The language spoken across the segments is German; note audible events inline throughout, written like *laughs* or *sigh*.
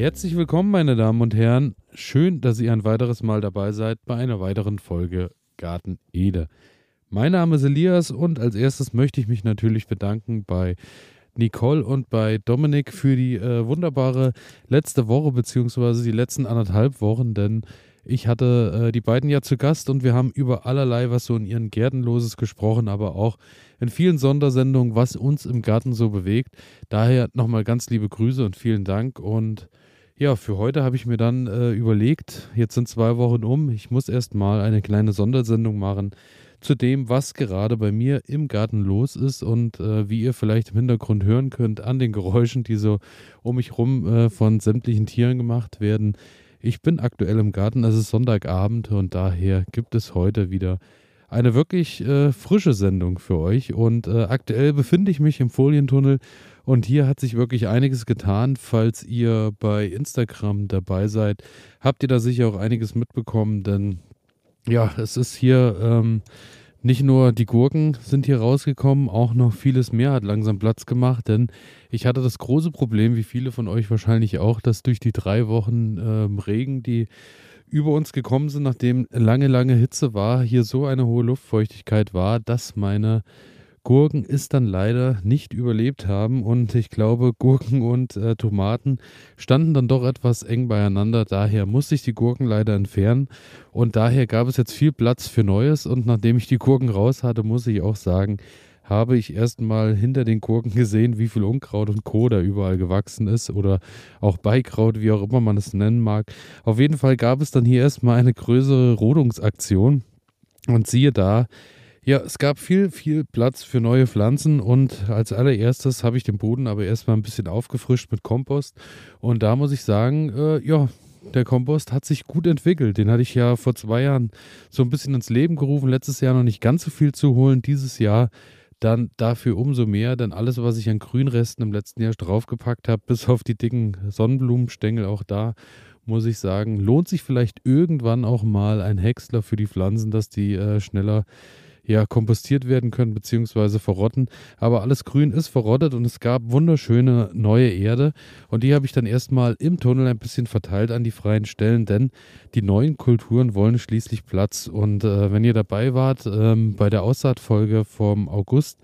Herzlich willkommen, meine Damen und Herren. Schön, dass ihr ein weiteres Mal dabei seid bei einer weiteren Folge Garten Ede. Mein Name ist Elias und als erstes möchte ich mich natürlich bedanken bei Nicole und bei Dominik für die äh, wunderbare letzte Woche beziehungsweise die letzten anderthalb Wochen, denn ich hatte äh, die beiden ja zu Gast und wir haben über allerlei, was so in ihren Gärten los ist, gesprochen, aber auch in vielen Sondersendungen, was uns im Garten so bewegt. Daher nochmal ganz liebe Grüße und vielen Dank. Und ja, für heute habe ich mir dann äh, überlegt, jetzt sind zwei Wochen um, ich muss erst mal eine kleine Sondersendung machen zu dem, was gerade bei mir im Garten los ist und äh, wie ihr vielleicht im Hintergrund hören könnt an den Geräuschen, die so um mich rum äh, von sämtlichen Tieren gemacht werden. Ich bin aktuell im Garten, es ist Sonntagabend und daher gibt es heute wieder eine wirklich äh, frische Sendung für euch. Und äh, aktuell befinde ich mich im Folientunnel und hier hat sich wirklich einiges getan. Falls ihr bei Instagram dabei seid, habt ihr da sicher auch einiges mitbekommen, denn ja, es ist hier ähm, nicht nur die Gurken sind hier rausgekommen, auch noch vieles mehr hat langsam Platz gemacht, denn ich hatte das große Problem, wie viele von euch wahrscheinlich auch, dass durch die drei Wochen ähm, Regen, die über uns gekommen sind, nachdem lange, lange Hitze war, hier so eine hohe Luftfeuchtigkeit war, dass meine Gurken es dann leider nicht überlebt haben. Und ich glaube, Gurken und äh, Tomaten standen dann doch etwas eng beieinander. Daher musste ich die Gurken leider entfernen. Und daher gab es jetzt viel Platz für Neues. Und nachdem ich die Gurken raus hatte, muss ich auch sagen, habe ich erstmal hinter den Gurken gesehen, wie viel Unkraut und Co. da überall gewachsen ist oder auch Beikraut, wie auch immer man es nennen mag. Auf jeden Fall gab es dann hier erstmal eine größere Rodungsaktion und siehe da, ja, es gab viel, viel Platz für neue Pflanzen und als allererstes habe ich den Boden aber erstmal ein bisschen aufgefrischt mit Kompost und da muss ich sagen, äh, ja, der Kompost hat sich gut entwickelt. Den hatte ich ja vor zwei Jahren so ein bisschen ins Leben gerufen. Letztes Jahr noch nicht ganz so viel zu holen. Dieses Jahr dann dafür umso mehr, denn alles, was ich an Grünresten im letzten Jahr draufgepackt habe, bis auf die dicken Sonnenblumenstängel, auch da muss ich sagen, lohnt sich vielleicht irgendwann auch mal ein Häcksler für die Pflanzen, dass die äh, schneller ja, kompostiert werden können beziehungsweise verrotten. Aber alles Grün ist verrottet und es gab wunderschöne neue Erde und die habe ich dann erstmal im Tunnel ein bisschen verteilt an die freien Stellen, denn die neuen Kulturen wollen schließlich Platz. Und äh, wenn ihr dabei wart ähm, bei der Aussaatfolge vom August,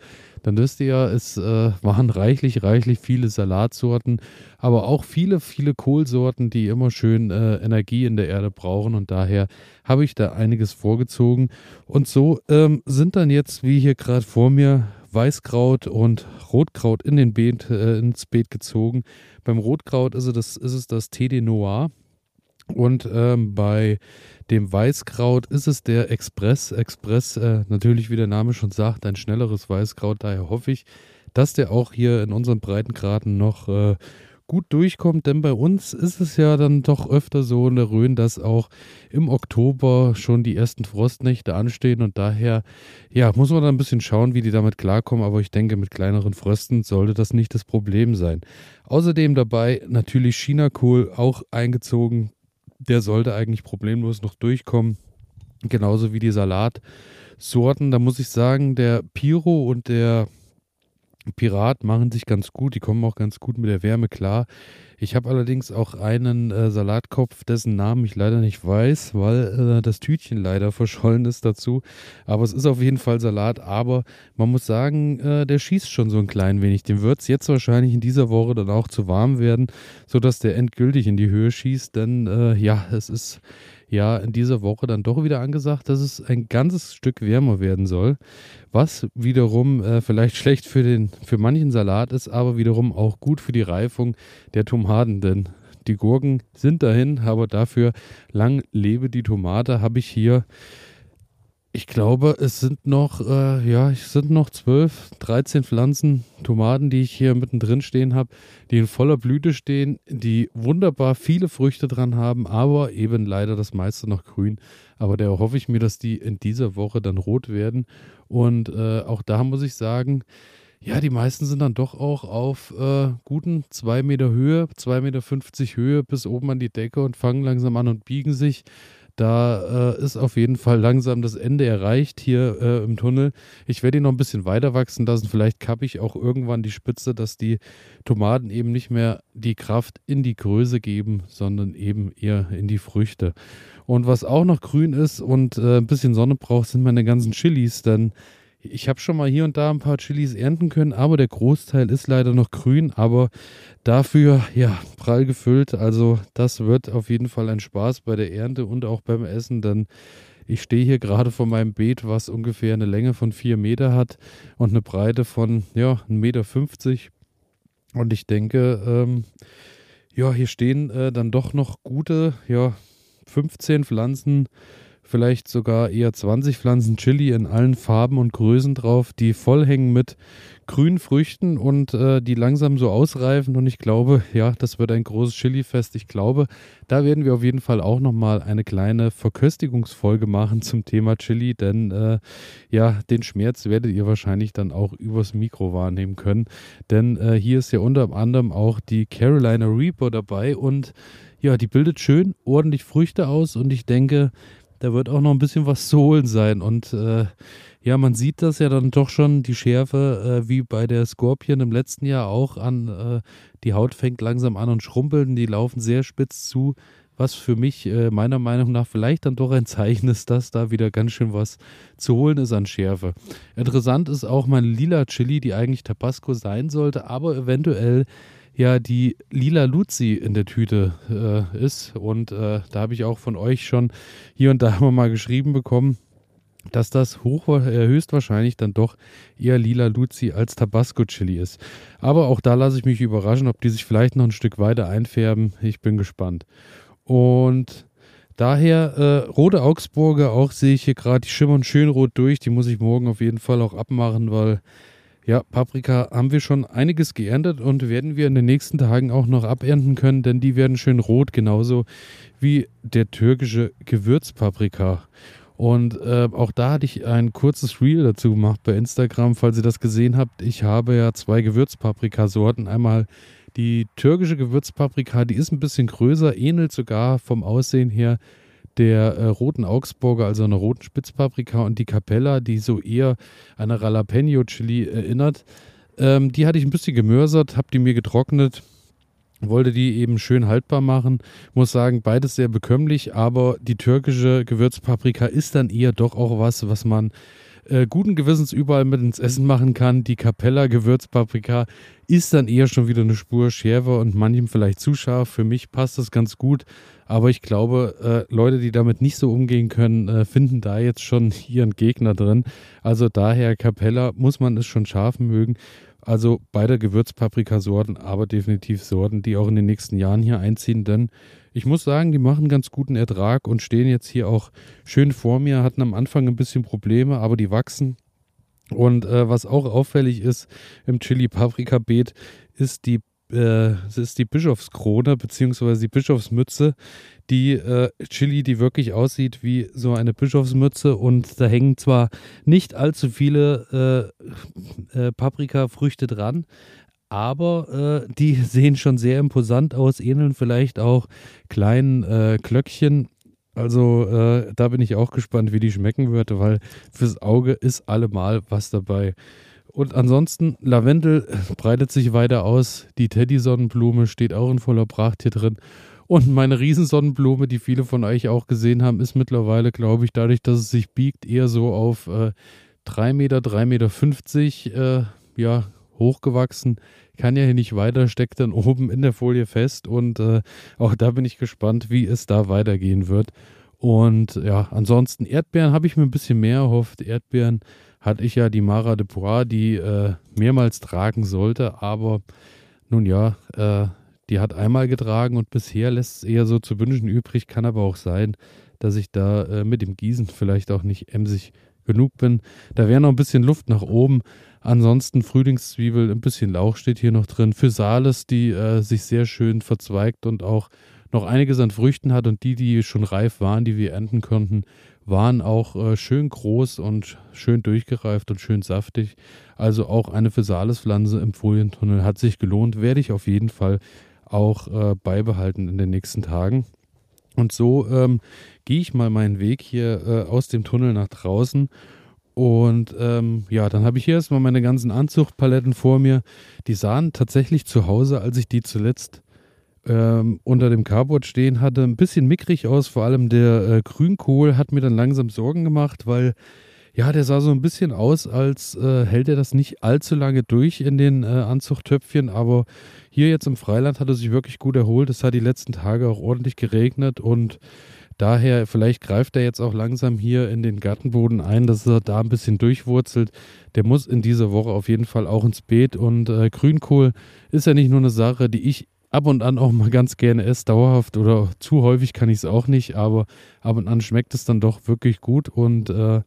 dann wisst ihr ja, es äh, waren reichlich, reichlich viele Salatsorten, aber auch viele, viele Kohlsorten, die immer schön äh, Energie in der Erde brauchen und daher habe ich da einiges vorgezogen. Und so ähm, sind dann jetzt, wie hier gerade vor mir, Weißkraut und Rotkraut in den Beet, äh, ins Beet gezogen. Beim Rotkraut ist es das, ist es das TD Noir. Und ähm, bei dem Weißkraut ist es der Express. Express, äh, natürlich, wie der Name schon sagt, ein schnelleres Weißkraut. Daher hoffe ich, dass der auch hier in unseren Breitengraden noch äh, gut durchkommt, denn bei uns ist es ja dann doch öfter so in der Rhön, dass auch im Oktober schon die ersten Frostnächte anstehen und daher, ja, muss man dann ein bisschen schauen, wie die damit klarkommen, aber ich denke, mit kleineren Frösten sollte das nicht das Problem sein. Außerdem dabei natürlich Chinakohl auch eingezogen, der sollte eigentlich problemlos noch durchkommen. Genauso wie die Salatsorten. Da muss ich sagen, der Piro und der Pirat machen sich ganz gut. Die kommen auch ganz gut mit der Wärme klar. Ich habe allerdings auch einen äh, Salatkopf, dessen Namen ich leider nicht weiß, weil äh, das Tütchen leider verschollen ist dazu. Aber es ist auf jeden Fall Salat. Aber man muss sagen, äh, der schießt schon so ein klein wenig. Dem wird es jetzt wahrscheinlich in dieser Woche dann auch zu warm werden, sodass der endgültig in die Höhe schießt. Denn äh, ja, es ist ja in dieser Woche dann doch wieder angesagt, dass es ein ganzes Stück wärmer werden soll, was wiederum äh, vielleicht *laughs* schlecht für den für manchen Salat ist, aber wiederum auch gut für die Reifung der Tomaten, denn die Gurken sind dahin, aber dafür lang lebe die Tomate habe ich hier ich glaube, es sind noch, äh, ja, es sind noch 12, 13 Pflanzen, Tomaten, die ich hier mittendrin stehen habe, die in voller Blüte stehen, die wunderbar viele Früchte dran haben, aber eben leider das meiste noch grün. Aber da hoffe ich mir, dass die in dieser Woche dann rot werden. Und äh, auch da muss ich sagen, ja, die meisten sind dann doch auch auf äh, guten 2 Meter Höhe, 2,50 Meter Höhe bis oben an die Decke und fangen langsam an und biegen sich. Da äh, ist auf jeden Fall langsam das Ende erreicht hier äh, im Tunnel. Ich werde ihn noch ein bisschen weiter wachsen lassen. Vielleicht kappe ich auch irgendwann die Spitze, dass die Tomaten eben nicht mehr die Kraft in die Größe geben, sondern eben eher in die Früchte. Und was auch noch grün ist und äh, ein bisschen Sonne braucht, sind meine ganzen Chilis, denn ich habe schon mal hier und da ein paar Chilis ernten können, aber der Großteil ist leider noch grün, aber dafür ja prall gefüllt. Also das wird auf jeden Fall ein Spaß bei der Ernte und auch beim Essen, denn ich stehe hier gerade vor meinem Beet, was ungefähr eine Länge von vier Meter hat und eine Breite von ja 1,50 Meter. Und ich denke, ähm, ja, hier stehen äh, dann doch noch gute, ja, 15 Pflanzen vielleicht sogar eher 20 Pflanzen Chili in allen Farben und Größen drauf, die voll hängen mit grünen Früchten und äh, die langsam so ausreifen. Und ich glaube, ja, das wird ein großes Chili-Fest. Ich glaube, da werden wir auf jeden Fall auch nochmal eine kleine Verköstigungsfolge machen zum Thema Chili, denn äh, ja, den Schmerz werdet ihr wahrscheinlich dann auch übers Mikro wahrnehmen können. Denn äh, hier ist ja unter anderem auch die Carolina Reaper dabei und ja, die bildet schön ordentlich Früchte aus und ich denke, da wird auch noch ein bisschen was zu holen sein. Und äh, ja, man sieht das ja dann doch schon, die Schärfe, äh, wie bei der Scorpion im letzten Jahr auch an, äh, die Haut fängt langsam an und schrumpelt und die laufen sehr spitz zu, was für mich äh, meiner Meinung nach vielleicht dann doch ein Zeichen ist, dass da wieder ganz schön was zu holen ist an Schärfe. Interessant ist auch meine lila Chili, die eigentlich Tabasco sein sollte, aber eventuell ja die lila Luzi in der Tüte äh, ist. Und äh, da habe ich auch von euch schon hier und da mal geschrieben bekommen, dass das hoch, äh, höchstwahrscheinlich dann doch eher lila Luzi als Tabasco Chili ist. Aber auch da lasse ich mich überraschen, ob die sich vielleicht noch ein Stück weiter einfärben. Ich bin gespannt. Und daher äh, rote Augsburger, auch sehe ich hier gerade, die schimmern schön rot durch. Die muss ich morgen auf jeden Fall auch abmachen, weil ja, Paprika haben wir schon einiges geerntet und werden wir in den nächsten Tagen auch noch abernten können, denn die werden schön rot, genauso wie der türkische Gewürzpaprika. Und äh, auch da hatte ich ein kurzes Reel dazu gemacht bei Instagram, falls ihr das gesehen habt. Ich habe ja zwei Gewürzpaprikasorten. Einmal die türkische Gewürzpaprika, die ist ein bisschen größer, ähnelt sogar vom Aussehen her der äh, roten Augsburger, also einer roten Spitzpaprika und die Capella, die so eher an eine Jalapeno Chili erinnert. Ähm, die hatte ich ein bisschen gemörsert, habe die mir getrocknet, wollte die eben schön haltbar machen. Muss sagen, beides sehr bekömmlich, aber die türkische Gewürzpaprika ist dann eher doch auch was, was man äh, guten Gewissens überall mit ins Essen machen kann. Die Capella Gewürzpaprika ist dann eher schon wieder eine Spur schärfer und manchem vielleicht zu scharf. Für mich passt das ganz gut. Aber ich glaube, äh, Leute, die damit nicht so umgehen können, äh, finden da jetzt schon *laughs* ihren Gegner drin. Also daher Capella muss man es schon scharf mögen. Also beide Gewürzpaprikasorten, aber definitiv Sorten, die auch in den nächsten Jahren hier einziehen, denn ich muss sagen, die machen ganz guten Ertrag und stehen jetzt hier auch schön vor mir, hatten am Anfang ein bisschen Probleme, aber die wachsen. Und äh, was auch auffällig ist im Chili-Paprika-Beet, ist die äh, es ist die Bischofskrone beziehungsweise die Bischofsmütze, die äh, Chili, die wirklich aussieht wie so eine Bischofsmütze und da hängen zwar nicht allzu viele äh, äh, Paprikafrüchte dran, aber äh, die *laughs* sehen schon sehr imposant aus, ähneln vielleicht auch kleinen äh, Klöckchen. Also äh, da bin ich auch gespannt, wie die schmecken würde, weil fürs Auge ist allemal was dabei. Und ansonsten, Lavendel breitet sich weiter aus. Die Teddy-Sonnenblume steht auch in voller Pracht hier drin. Und meine Riesensonnenblume, die viele von euch auch gesehen haben, ist mittlerweile, glaube ich, dadurch, dass es sich biegt, eher so auf äh, 3 Meter, 3,50 Meter 50, äh, ja, hochgewachsen, kann ja hier nicht weiter, steckt dann oben in der Folie fest und äh, auch da bin ich gespannt, wie es da weitergehen wird. Und ja, ansonsten Erdbeeren habe ich mir ein bisschen mehr erhofft. Erdbeeren hatte ich ja die Mara de Poix, die äh, mehrmals tragen sollte, aber nun ja, äh, die hat einmal getragen und bisher lässt es eher so zu wünschen übrig. Kann aber auch sein, dass ich da äh, mit dem Gießen vielleicht auch nicht emsig genug bin. Da wäre noch ein bisschen Luft nach oben. Ansonsten Frühlingszwiebel, ein bisschen Lauch steht hier noch drin. Für Sales, die äh, sich sehr schön verzweigt und auch noch einiges an Früchten hat und die, die schon reif waren, die wir ernten konnten, waren auch äh, schön groß und schön durchgereift und schön saftig. Also auch eine Physalis-Pflanze im Folientunnel hat sich gelohnt, werde ich auf jeden Fall auch äh, beibehalten in den nächsten Tagen. Und so ähm, gehe ich mal meinen Weg hier äh, aus dem Tunnel nach draußen. Und ähm, ja, dann habe ich hier erstmal meine ganzen Anzuchtpaletten vor mir. Die sahen tatsächlich zu Hause, als ich die zuletzt ähm, unter dem Carport stehen hatte, ein bisschen mickrig aus. Vor allem der äh, Grünkohl hat mir dann langsam Sorgen gemacht, weil ja, der sah so ein bisschen aus, als äh, hält er das nicht allzu lange durch in den äh, Anzuchttöpfchen. Aber hier jetzt im Freiland hat er sich wirklich gut erholt. Es hat die letzten Tage auch ordentlich geregnet und daher, vielleicht greift er jetzt auch langsam hier in den Gartenboden ein, dass er da ein bisschen durchwurzelt. Der muss in dieser Woche auf jeden Fall auch ins Beet. Und äh, Grünkohl ist ja nicht nur eine Sache, die ich ab und an auch mal ganz gerne esse, dauerhaft oder zu häufig kann ich es auch nicht, aber ab und an schmeckt es dann doch wirklich gut und äh,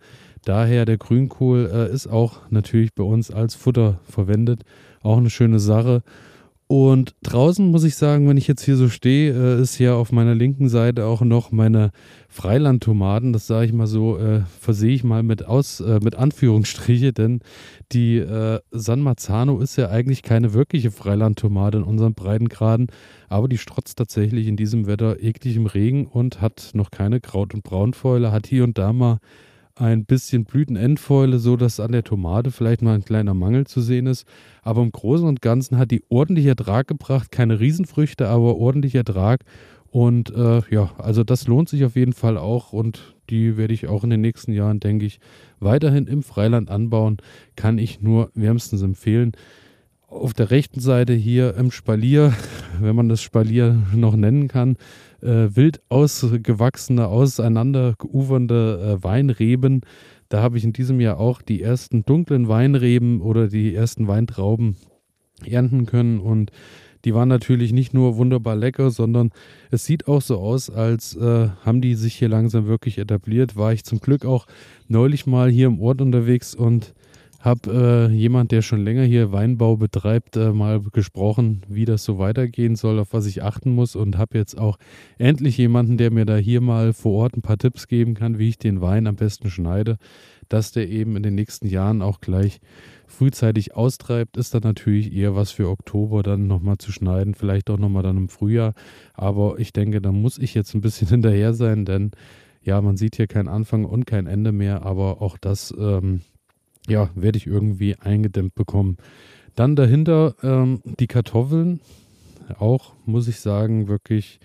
daher der Grünkohl äh, ist auch natürlich bei uns als Futter verwendet, auch eine schöne Sache. Und draußen muss ich sagen, wenn ich jetzt hier so stehe, äh, ist ja auf meiner linken Seite auch noch meine Freilandtomaten. Das sage ich mal so, äh, versehe ich mal mit aus, äh, mit Anführungsstriche, denn die äh, San Marzano ist ja eigentlich keine wirkliche Freilandtomate in unseren Breitengraden, aber die strotzt tatsächlich in diesem Wetter ekligem Regen und hat noch keine Kraut- und Braunfäule, hat hier und da mal ein bisschen Blütenendfäule, so dass an der Tomate vielleicht mal ein kleiner Mangel zu sehen ist. Aber im Großen und Ganzen hat die ordentlich Ertrag gebracht. Keine Riesenfrüchte, aber ordentlich Ertrag. Und äh, ja, also das lohnt sich auf jeden Fall auch und die werde ich auch in den nächsten Jahren, denke ich, weiterhin im Freiland anbauen. Kann ich nur wärmstens empfehlen. Auf der rechten Seite hier im Spalier, *laughs* wenn man das Spalier noch nennen kann, äh, wild ausgewachsene, auseinandergeufernde äh, Weinreben. Da habe ich in diesem Jahr auch die ersten dunklen Weinreben oder die ersten Weintrauben ernten können und die waren natürlich nicht nur wunderbar lecker, sondern es sieht auch so aus, als äh, haben die sich hier langsam wirklich etabliert. War ich zum Glück auch neulich mal hier im Ort unterwegs und habe äh, jemand, der schon länger hier Weinbau betreibt, äh, mal gesprochen, wie das so weitergehen soll, auf was ich achten muss. Und habe jetzt auch endlich jemanden, der mir da hier mal vor Ort ein paar Tipps geben kann, wie ich den Wein am besten schneide, dass der eben in den nächsten Jahren auch gleich frühzeitig austreibt, ist dann natürlich eher was für Oktober dann nochmal zu schneiden, vielleicht auch nochmal dann im Frühjahr. Aber ich denke, da muss ich jetzt ein bisschen *laughs* hinterher sein, denn ja, man sieht hier keinen Anfang und kein Ende mehr, aber auch das ähm, ja, werde ich irgendwie eingedämmt bekommen. Dann dahinter ähm, die Kartoffeln. Auch, muss ich sagen, wirklich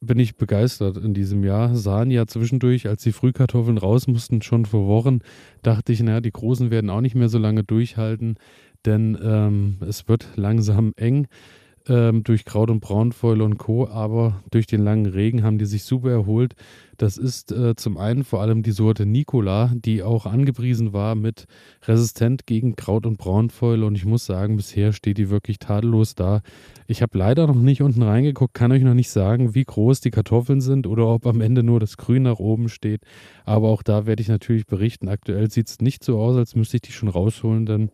bin ich begeistert in diesem Jahr. Sahen ja zwischendurch, als die Frühkartoffeln raus mussten, schon vor Wochen, dachte ich, naja, die Großen werden auch nicht mehr so lange durchhalten, denn ähm, es wird langsam eng ähm, durch Kraut und Braunfäule und Co., aber durch den langen Regen haben die sich super erholt. Das ist äh, zum einen vor allem die Sorte Nicola, die auch angepriesen war mit resistent gegen Kraut und Braunfäule und ich muss sagen, bisher steht die wirklich tadellos da. Ich habe leider noch nicht unten reingeguckt, kann euch noch nicht sagen, wie groß die Kartoffeln sind oder ob am Ende nur das Grün nach oben steht, aber auch da werde ich natürlich berichten. Aktuell sieht es nicht so aus, als müsste ich die schon rausholen, denn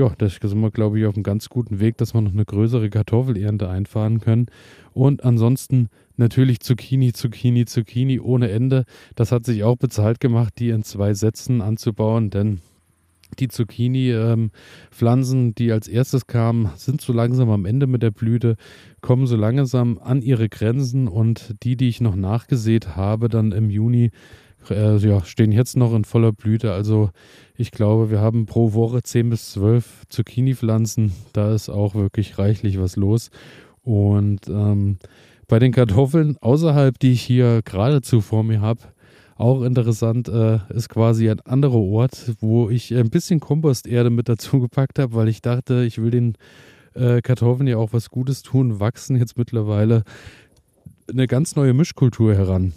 ja, da sind wir, glaube ich, auf einem ganz guten Weg, dass wir noch eine größere Kartoffelernte einfahren können. Und ansonsten natürlich Zucchini, Zucchini, Zucchini ohne Ende. Das hat sich auch bezahlt gemacht, die in zwei Sätzen anzubauen, denn die Zucchini-Pflanzen, ähm, die als erstes kamen, sind so langsam am Ende mit der Blüte, kommen so langsam an ihre Grenzen und die, die ich noch nachgesät habe, dann im Juni, äh, ja, stehen jetzt noch in voller Blüte. Also ich glaube, wir haben pro Woche 10 bis 12 Zucchini-Pflanzen. Da ist auch wirklich reichlich was los. Und ähm, bei den Kartoffeln außerhalb, die ich hier geradezu vor mir habe, auch interessant äh, ist quasi ein anderer Ort, wo ich ein bisschen Komposterde mit dazu gepackt habe, weil ich dachte, ich will den äh, Kartoffeln ja auch was Gutes tun, wachsen jetzt mittlerweile eine ganz neue Mischkultur heran.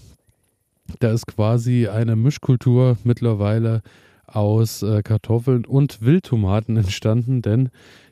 Da ist quasi eine Mischkultur mittlerweile aus äh, Kartoffeln und Wildtomaten *laughs* entstanden, denn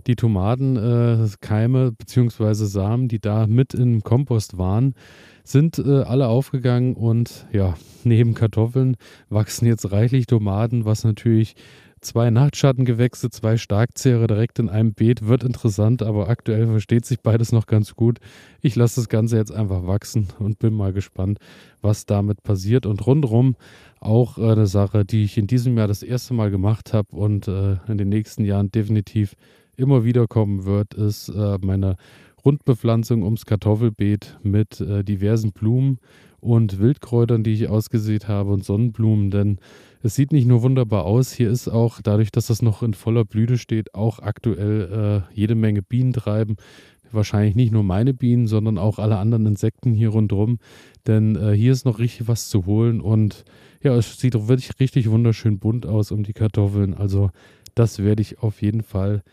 die Tomatenkeime äh, bzw. Samen, die da mit im Kompost waren, sind äh, alle aufgegangen und ja, neben Kartoffeln wachsen jetzt reichlich Tomaten, was natürlich Zwei Nachtschattengewächse, zwei Starkzehre direkt in einem Beet wird interessant, aber aktuell versteht sich beides noch ganz gut. Ich lasse das Ganze jetzt einfach wachsen und bin mal gespannt, was damit passiert. Und rundherum auch äh, eine Sache, die ich in diesem Jahr das erste Mal gemacht habe und äh, in den nächsten Jahren definitiv immer wieder kommen wird, ist äh, meine Rundbepflanzung ums Kartoffelbeet mit diversen Blumen und Wildkräutern, die ich ausgesät habe und Sonnenblumen, denn es sieht nicht nur wunderbar aus, hier ist auch, dadurch, dass das noch in voller Blüte steht, auch aktuell äh, jede Menge Bienen treiben. Wahrscheinlich nicht nur meine Bienen, sondern auch alle anderen Insekten hier rundherum. Denn äh, hier ist noch richtig was zu holen und ja, es sieht wirklich richtig wunderschön bunt aus um die Kartoffeln. Also das werde ich auf jeden Fall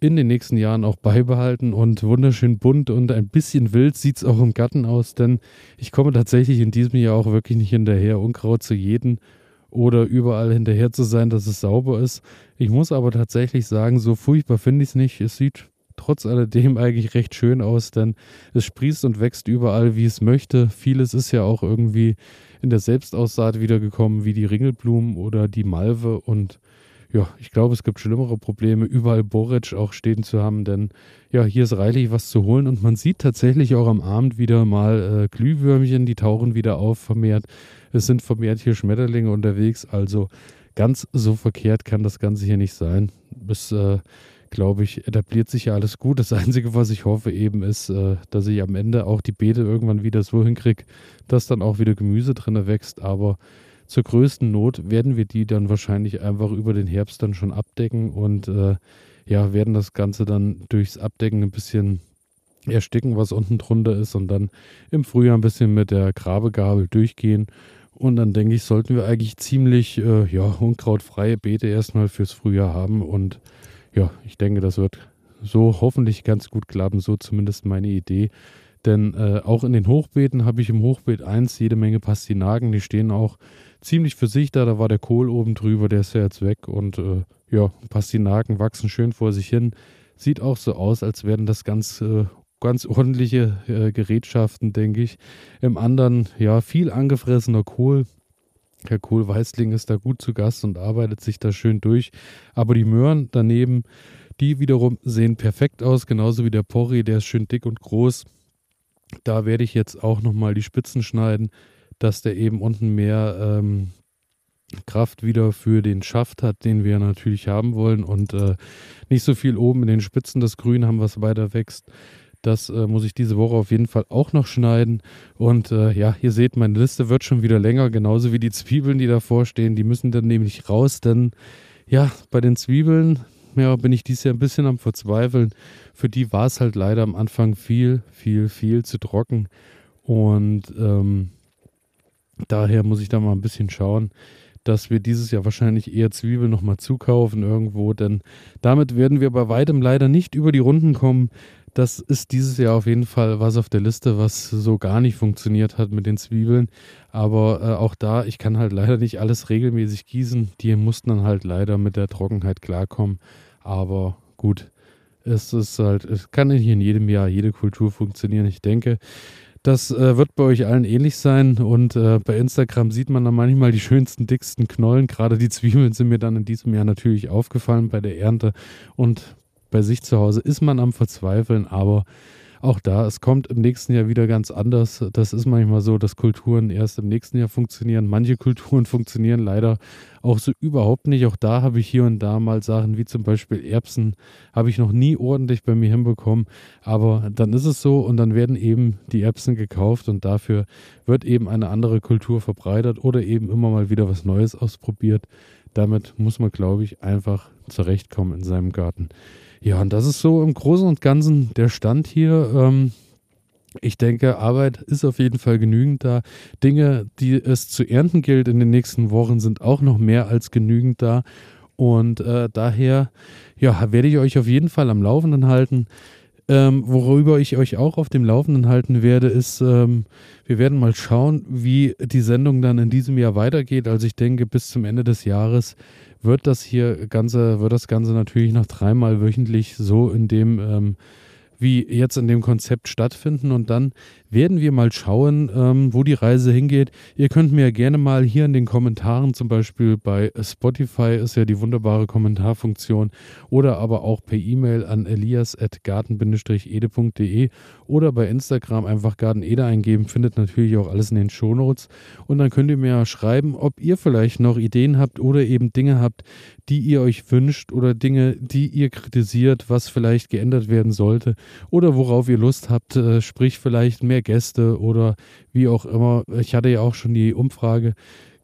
in den nächsten Jahren auch beibehalten und wunderschön bunt und ein bisschen wild sieht es auch im Garten aus, denn ich komme tatsächlich in diesem Jahr auch wirklich nicht hinterher, Unkraut zu jeden oder überall hinterher zu sein, dass es sauber ist. Ich muss aber tatsächlich sagen, so furchtbar finde ich es nicht. Es sieht trotz alledem eigentlich recht schön aus, denn es sprießt und wächst überall, wie es möchte. Vieles ist ja auch irgendwie in der Selbstaussaat wiedergekommen, wie die Ringelblumen oder die Malve und ja, ich glaube, es gibt schlimmere Probleme, überall Boric auch stehen zu haben, denn ja, hier ist reichlich was zu holen und man sieht tatsächlich auch am Abend wieder mal äh, Glühwürmchen, die tauchen wieder auf vermehrt. Es sind vermehrt hier Schmetterlinge unterwegs, also ganz so verkehrt kann das Ganze hier nicht sein. Es, äh, glaube ich, etabliert sich ja alles gut. Das *laughs* Einzige, was ich hoffe eben ist, äh, dass ich am Ende auch die Beete irgendwann wieder so hinkriege, dass dann auch wieder Gemüse drin wächst, aber zur größten Not werden wir die dann wahrscheinlich einfach über den Herbst dann schon abdecken und äh, ja, werden das Ganze dann durchs Abdecken ein bisschen ersticken, was unten drunter ist und dann im Frühjahr ein bisschen mit der Grabegabel durchgehen. Und dann denke ich, sollten wir eigentlich ziemlich äh, ja, unkrautfreie Beete erstmal fürs Frühjahr haben. Und ja, ich denke, das wird so hoffentlich ganz gut klappen, so zumindest meine Idee. Denn äh, auch in den Hochbeeten habe ich im Hochbeet 1 jede Menge Pastinaken, die stehen auch ziemlich für sich da. Da war der Kohl oben drüber, der ist ja jetzt weg. Und äh, ja, Pastinaken wachsen schön vor sich hin. Sieht auch so aus, als wären das ganz, äh, ganz ordentliche äh, Gerätschaften, denke ich. Im anderen, ja, viel angefressener Kohl. Herr Kohl-Weißling ist da gut zu Gast und arbeitet sich da schön durch. Aber die Möhren daneben, die wiederum sehen perfekt aus, genauso wie der Porri, der ist schön dick und groß. Da werde ich jetzt auch nochmal die Spitzen schneiden dass der eben unten mehr ähm, Kraft wieder für den Schaft hat, den wir natürlich haben wollen und äh, nicht so viel oben in den Spitzen das Grün haben, was weiter wächst. Das äh, muss ich diese Woche auf jeden Fall auch noch schneiden. Und äh, ja, ihr seht, meine Liste wird schon wieder länger, genauso wie die Zwiebeln, die davor stehen. Die müssen dann nämlich raus, denn ja, bei den Zwiebeln ja, bin ich dies Jahr ein bisschen am Verzweifeln. Für die war es halt leider am Anfang viel, viel, viel zu trocken. Und ähm, Daher muss ich da mal ein bisschen schauen, dass wir dieses Jahr wahrscheinlich eher Zwiebeln nochmal zukaufen irgendwo, denn damit werden wir bei weitem leider nicht über die Runden kommen. Das ist dieses Jahr auf jeden Fall was auf der Liste, was so gar nicht funktioniert hat mit den Zwiebeln. Aber äh, auch da, ich kann halt leider nicht alles regelmäßig gießen. Die mussten dann halt leider mit der Trockenheit klarkommen. Aber gut, es ist halt, es kann nicht in jedem Jahr jede Kultur funktionieren. Ich denke, das äh, wird bei euch allen ähnlich sein und äh, bei Instagram sieht man dann manchmal die schönsten, dicksten Knollen. Gerade die Zwiebeln sind mir dann in diesem Jahr natürlich aufgefallen bei der Ernte und bei sich zu Hause ist man am Verzweifeln, aber auch da, es kommt im nächsten Jahr wieder ganz anders. Das ist manchmal so, dass Kulturen erst im nächsten Jahr funktionieren. Manche Kulturen *laughs* funktionieren leider auch so überhaupt nicht. Auch da habe ich hier und da mal Sachen wie zum Beispiel Erbsen, habe ich noch nie ordentlich bei mir hinbekommen. Aber dann ist es so und dann werden eben die Erbsen gekauft und dafür wird eben eine andere Kultur verbreitert oder eben immer mal wieder was Neues ausprobiert. Damit muss man, glaube ich, einfach zurechtkommen in seinem Garten. Ja, und das ist so im Großen und Ganzen der Stand hier. Ähm, ich denke, Arbeit ist auf jeden Fall genügend da. Dinge, die es zu ernten gilt in den nächsten Wochen, sind auch noch mehr als genügend da. Und äh, daher, ja, werde ich euch auf jeden Fall am Laufenden halten. Ähm, worüber ich euch auch auf dem Laufenden halten werde, ist, ähm, wir werden mal schauen, wie die Sendung dann in diesem Jahr weitergeht. Also ich denke, bis zum Ende des Jahres wird das hier Ganze, wird das Ganze natürlich noch dreimal wöchentlich so in dem ähm, wie jetzt in dem Konzept stattfinden. Und dann werden wir mal schauen, ähm, wo die Reise hingeht. Ihr könnt mir gerne mal hier in den Kommentaren, zum Beispiel bei Spotify ist ja die wunderbare Kommentarfunktion, oder aber auch per E-Mail an elias.garten-ede.de oder bei Instagram einfach Gartenede eingeben, findet natürlich auch alles in den Shownotes. Und dann könnt ihr mir schreiben, ob ihr vielleicht noch Ideen habt oder eben Dinge habt, die ihr euch wünscht oder Dinge, die ihr kritisiert, was vielleicht geändert werden sollte oder worauf ihr Lust habt, äh, sprich vielleicht mehr mehr Gäste oder wie auch immer. Ich hatte ja auch schon die Umfrage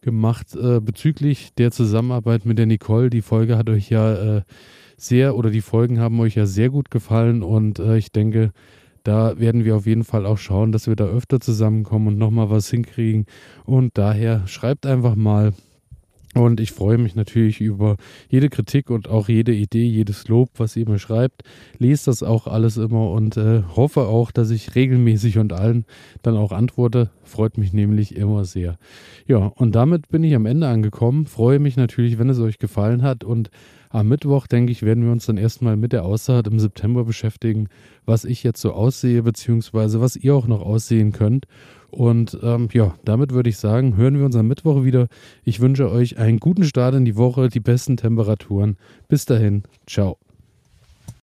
gemacht äh, bezüglich der Zusammenarbeit mit der Nicole. Die Folge hat euch ja äh, sehr oder die Folgen haben euch ja sehr gut gefallen und äh, ich denke, da werden wir auf jeden Fall auch schauen, dass wir da öfter zusammenkommen und nochmal was hinkriegen. Und daher schreibt einfach mal. Und ich freue mich natürlich über jede Kritik und auch jede Idee, jedes Lob, was ihr mir schreibt. Lest das auch alles immer und äh, hoffe auch, dass ich regelmäßig und allen dann auch antworte. Freut mich nämlich immer sehr. Ja, und damit bin ich am Ende angekommen. Freue mich natürlich, wenn es euch gefallen hat und am Mittwoch, denke ich, werden wir uns dann erstmal mit der Aussaat im September beschäftigen, was ich jetzt so aussehe, beziehungsweise was ihr auch noch aussehen könnt. Und ähm, ja, damit würde ich sagen, hören wir uns am Mittwoch wieder. Ich wünsche euch einen guten Start in die Woche, die besten Temperaturen. Bis dahin, ciao.